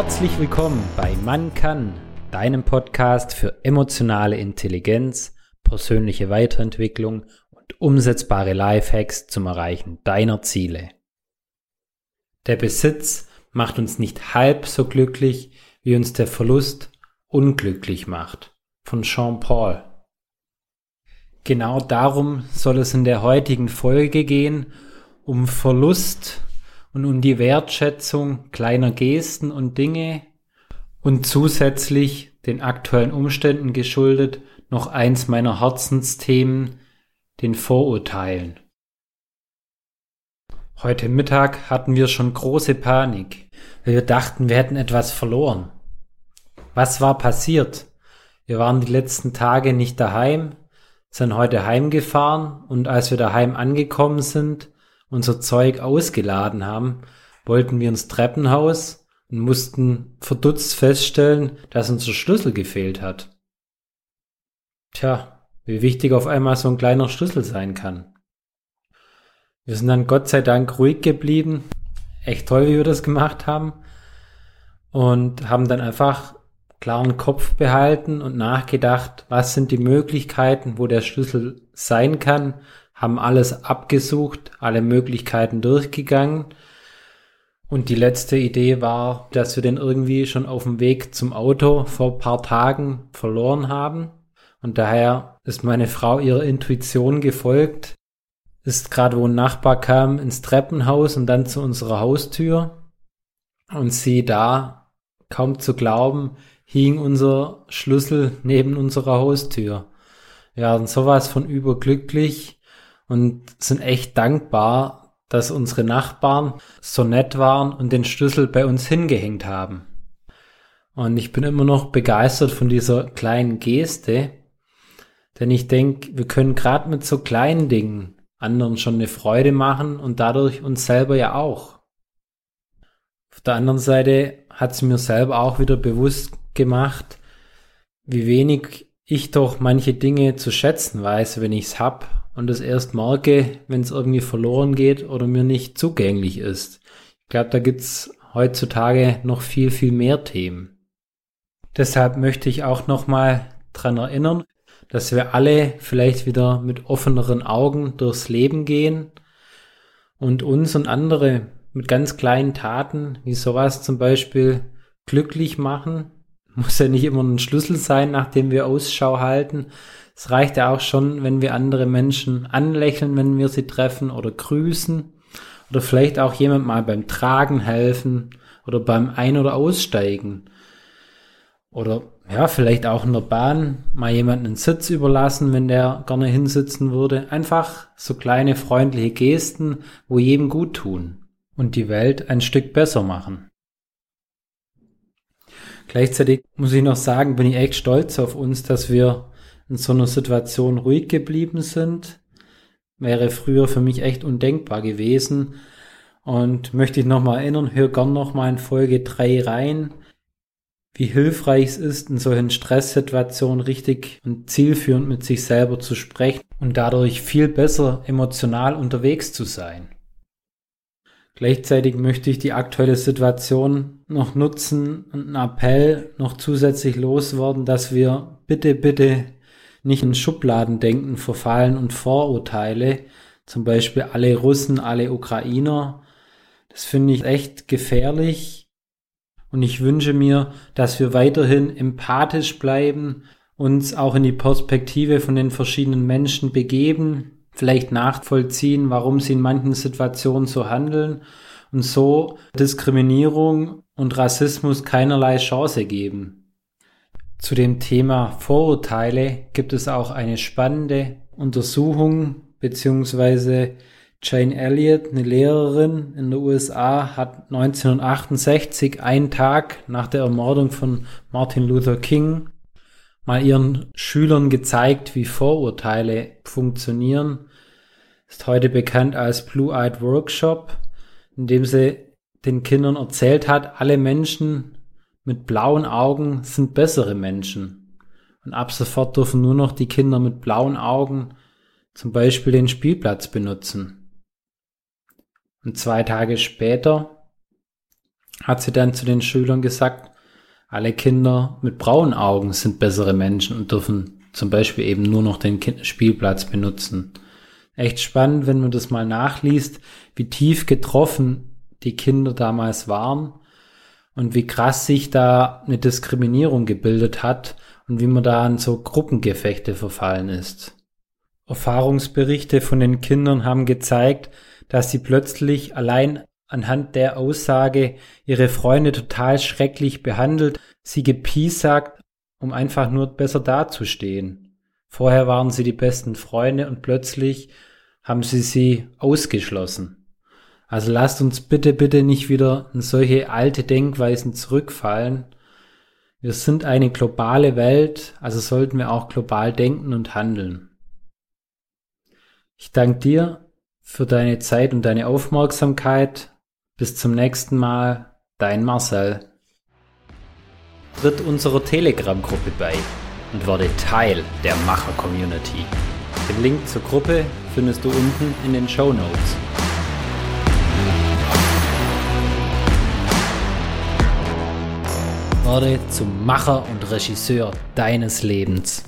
Herzlich willkommen bei Man kann, deinem Podcast für emotionale Intelligenz, persönliche Weiterentwicklung und umsetzbare Lifehacks zum Erreichen deiner Ziele. Der Besitz macht uns nicht halb so glücklich, wie uns der Verlust unglücklich macht. Von Jean Paul. Genau darum soll es in der heutigen Folge gehen, um Verlust und um die Wertschätzung kleiner Gesten und Dinge und zusätzlich den aktuellen Umständen geschuldet noch eins meiner Herzensthemen, den Vorurteilen. Heute Mittag hatten wir schon große Panik, weil wir dachten, wir hätten etwas verloren. Was war passiert? Wir waren die letzten Tage nicht daheim, sind heute heimgefahren und als wir daheim angekommen sind, unser Zeug ausgeladen haben, wollten wir ins Treppenhaus und mussten verdutzt feststellen, dass unser Schlüssel gefehlt hat. Tja, wie wichtig auf einmal so ein kleiner Schlüssel sein kann. Wir sind dann Gott sei Dank ruhig geblieben. Echt toll, wie wir das gemacht haben. Und haben dann einfach klaren Kopf behalten und nachgedacht, was sind die Möglichkeiten, wo der Schlüssel sein kann, haben alles abgesucht, alle Möglichkeiten durchgegangen. Und die letzte Idee war, dass wir den irgendwie schon auf dem Weg zum Auto vor paar Tagen verloren haben. Und daher ist meine Frau ihrer Intuition gefolgt ist gerade, wo ein Nachbar kam, ins Treppenhaus und dann zu unserer Haustür. Und sie da, kaum zu glauben, hing unser Schlüssel neben unserer Haustür. Wir waren sowas von überglücklich und sind echt dankbar, dass unsere Nachbarn so nett waren und den Schlüssel bei uns hingehängt haben. Und ich bin immer noch begeistert von dieser kleinen Geste, denn ich denke, wir können gerade mit so kleinen Dingen anderen schon eine Freude machen und dadurch uns selber ja auch. Auf der anderen Seite hat es mir selber auch wieder bewusst gemacht, wie wenig ich doch manche Dinge zu schätzen weiß, wenn ich's hab und es erst merke, wenn es irgendwie verloren geht oder mir nicht zugänglich ist. Ich glaube, da gibt's heutzutage noch viel, viel mehr Themen. Deshalb möchte ich auch nochmal dran erinnern, dass wir alle vielleicht wieder mit offeneren Augen durchs Leben gehen und uns und andere mit ganz kleinen Taten, wie sowas zum Beispiel, glücklich machen. Muss ja nicht immer ein Schlüssel sein, nach dem wir Ausschau halten. Es reicht ja auch schon, wenn wir andere Menschen anlächeln, wenn wir sie treffen oder grüßen oder vielleicht auch jemand mal beim Tragen helfen oder beim Ein- oder Aussteigen oder ja, vielleicht auch in der Bahn mal jemanden einen Sitz überlassen, wenn der gerne hinsitzen würde. Einfach so kleine freundliche Gesten, wo jedem gut tun und die Welt ein Stück besser machen. Gleichzeitig muss ich noch sagen, bin ich echt stolz auf uns, dass wir in so einer Situation ruhig geblieben sind. Wäre früher für mich echt undenkbar gewesen. Und möchte ich nochmal erinnern, hör gern nochmal in Folge 3 rein wie hilfreich es ist, in solchen Stresssituationen richtig und zielführend mit sich selber zu sprechen und dadurch viel besser emotional unterwegs zu sein. Gleichzeitig möchte ich die aktuelle Situation noch nutzen und einen Appell noch zusätzlich loswerden, dass wir bitte, bitte nicht in Schubladendenken verfallen und Vorurteile, zum Beispiel alle Russen, alle Ukrainer. Das finde ich echt gefährlich und ich wünsche mir, dass wir weiterhin empathisch bleiben, uns auch in die Perspektive von den verschiedenen Menschen begeben, vielleicht nachvollziehen, warum sie in manchen Situationen so handeln und so Diskriminierung und Rassismus keinerlei Chance geben. Zu dem Thema Vorurteile gibt es auch eine spannende Untersuchung beziehungsweise Jane Elliott, eine Lehrerin in den USA, hat 1968, einen Tag nach der Ermordung von Martin Luther King, mal ihren Schülern gezeigt, wie Vorurteile funktionieren. Ist heute bekannt als Blue Eyed Workshop, in dem sie den Kindern erzählt hat, alle Menschen mit blauen Augen sind bessere Menschen. Und ab sofort dürfen nur noch die Kinder mit blauen Augen zum Beispiel den Spielplatz benutzen. Und zwei Tage später hat sie dann zu den Schülern gesagt, alle Kinder mit braunen Augen sind bessere Menschen und dürfen zum Beispiel eben nur noch den Spielplatz benutzen. Echt spannend, wenn man das mal nachliest, wie tief getroffen die Kinder damals waren und wie krass sich da eine Diskriminierung gebildet hat und wie man da an so Gruppengefechte verfallen ist. Erfahrungsberichte von den Kindern haben gezeigt, dass sie plötzlich allein anhand der Aussage ihre Freunde total schrecklich behandelt, sie gepiesackt, um einfach nur besser dazustehen. Vorher waren sie die besten Freunde und plötzlich haben sie sie ausgeschlossen. Also lasst uns bitte, bitte nicht wieder in solche alte Denkweisen zurückfallen. Wir sind eine globale Welt, also sollten wir auch global denken und handeln. Ich danke dir für deine Zeit und deine Aufmerksamkeit. Bis zum nächsten Mal, dein Marcel. Tritt unserer Telegram-Gruppe bei und werde Teil der Macher-Community. Den Link zur Gruppe findest du unten in den Show Notes. Werde zum Macher und Regisseur deines Lebens.